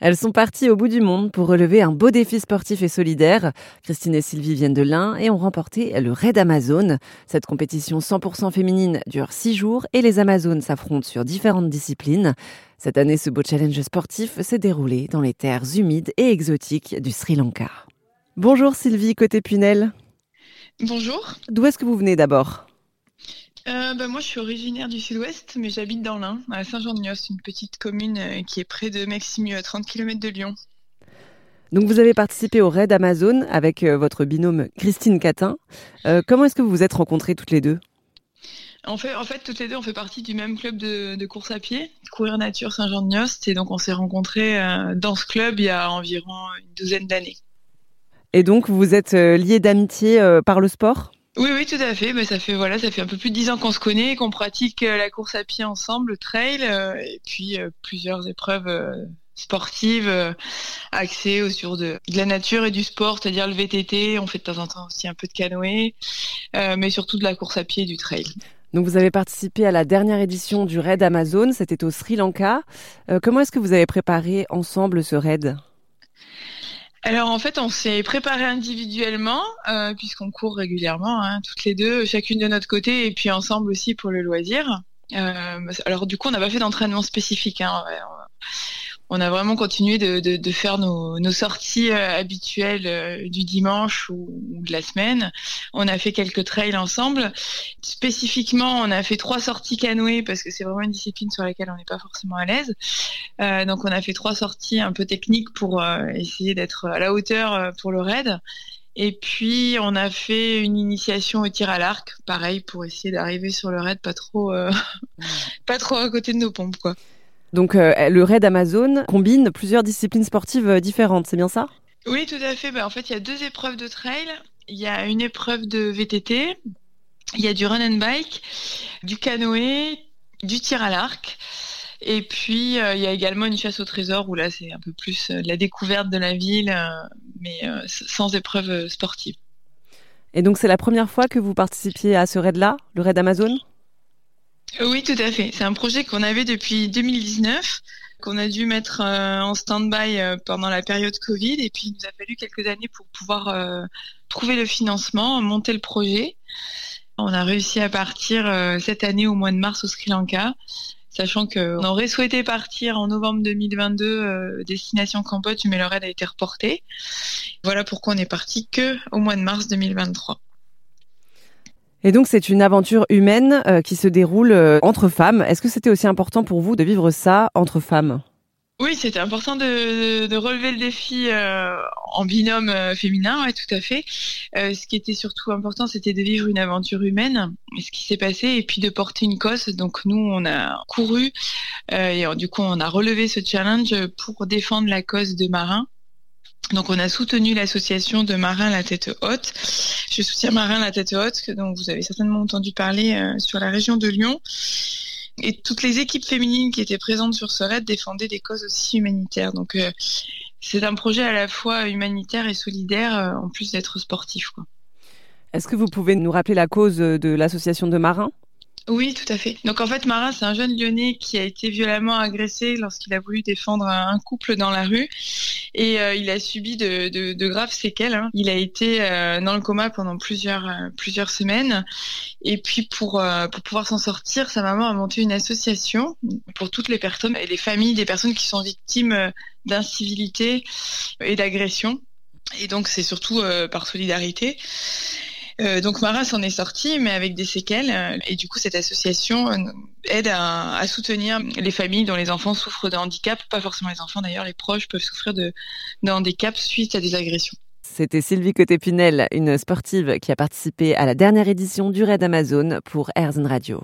Elles sont parties au bout du monde pour relever un beau défi sportif et solidaire. Christine et Sylvie viennent de l'Ain et ont remporté le Raid Amazon. Cette compétition 100% féminine dure six jours et les Amazones s'affrontent sur différentes disciplines. Cette année, ce beau challenge sportif s'est déroulé dans les terres humides et exotiques du Sri Lanka. Bonjour Sylvie, côté Punel. Bonjour. D'où est-ce que vous venez d'abord? Euh, bah, moi, je suis originaire du sud-ouest, mais j'habite dans l'Ain, à Saint-Jean-de-Nios, une petite commune euh, qui est près de Maximieux, à 30 km de Lyon. Donc, vous avez participé au raid Amazon avec euh, votre binôme Christine Catin. comment est-ce que vous vous êtes rencontrées toutes les deux? En fait, en fait, toutes les deux, on fait partie du même club de, course à pied, Courir Nature Saint-Jean-de-Nios, et donc on s'est rencontrés dans ce club il y a environ une douzaine d'années. Et donc, vous êtes liés d'amitié par le sport? Oui, oui, tout à fait. Mais ça fait voilà, ça fait un peu plus de dix ans qu'on se connaît, qu'on pratique euh, la course à pied ensemble, le trail, euh, et puis euh, plusieurs épreuves sportives axées autour de, de, la nature et du sport, c'est-à-dire le VTT. On fait de temps en temps aussi un peu de canoë, mais surtout de la course à pied et du trail. Donc vous avez participé à la dernière édition du raid Amazon, c'était au Sri Lanka. comment est-ce que vous avez préparé ensemble ce raid? Alors en fait, on s'est préparé individuellement euh, puisqu'on court régulièrement, hein, toutes les deux, chacune de notre côté, et puis ensemble aussi pour le loisir. Euh, alors du coup, on n'a pas fait d'entraînement spécifique. Hein, on a vraiment continué de, faire nos, sorties euh, habituelles euh, du dimanche ou, de la semaine. On a fait quelques trails ensemble. Spécifiquement, on a fait trois sorties canoë parce que c'est vraiment une discipline sur laquelle on n'est pas forcément à l'aise. Euh, donc on a fait trois sorties un peu techniques pour essayer d'être à la hauteur pour le raid. Et puis on a fait une initiation au tir à l'arc, pareil pour essayer d'arriver sur le raid pas trop, à côté de nos pompes. Donc euh, le raid Amazon combine plusieurs disciplines sportives euh, différentes, c'est bien ça? Oui, tout à fait. Bah, en fait, il y a deux épreuves de trail. Il y a une épreuve de VTT, il y a du run and bike, du canoë, du tir à l'arc. Et puis, euh, il y a également une chasse au trésor où là, c'est un peu plus de la découverte de la ville, mais sans épreuve sportive. Et donc, c'est la première fois que vous participiez à ce raid-là, le raid Amazon? Oui, tout à fait. C'est un projet qu'on avait depuis 2019, qu'on a dû mettre euh, en stand-by euh, pendant la période Covid, et puis il nous a fallu quelques années pour pouvoir euh, trouver le financement, monter le projet. On a réussi à partir cette année au mois de mars au Sri Lanka, sachant qu'on aurait souhaité partir en novembre 2022 destination Cambodge, mais le raid a été reporté. Voilà pourquoi on est parti que au mois de mars 2023. Et donc c'est une aventure humaine euh, qui se déroule euh, entre femmes. Est-ce que c'était aussi important pour vous de vivre ça entre femmes? Oui, c'était important de, relever le défi euh, en binôme féminin, ouais, tout à fait. ce qui était surtout important, c'était de vivre une aventure humaine, ce qui s'est passé, et puis de porter une cause. Donc nous, on a couru, et du coup, on a relevé ce challenge pour défendre la cause de marins donc on a soutenu l'association de Marins la tête haute. Je soutiens Marins la tête haute, dont vous avez certainement entendu parler euh, sur la région de Lyon. Et toutes les équipes féminines qui étaient présentes sur ce raid défendaient des causes aussi humanitaires. Donc euh, c'est un projet à la fois humanitaire et solidaire, euh, en plus d'être sportif. Est-ce que vous pouvez nous rappeler la cause de l'association de marins? Oui, tout à fait. Donc en fait, Marin, c'est un jeune lyonnais qui a été violemment agressé lorsqu'il a voulu défendre un couple dans la rue et euh, il a subi de, graves séquelles. Hein. Il a été euh, dans le coma pendant plusieurs euh, semaines et puis pour pour pouvoir s'en sortir, sa maman a monté une association pour toutes les personnes et les familles des personnes qui sont victimes d'incivilité et d'agression. Et donc c'est surtout par solidarité. Euh, donc Mara s'en est sortie, mais avec des séquelles. Euh, et du coup, cette association euh, aide à, soutenir les familles dont les enfants souffrent de handicap. Pas forcément les enfants d'ailleurs, les proches peuvent souffrir de, handicap suite à des agressions. C'était Sylvie Côté-Pinel, une sportive qui a participé à la dernière édition du Raid Amazon pour Airzone Radio.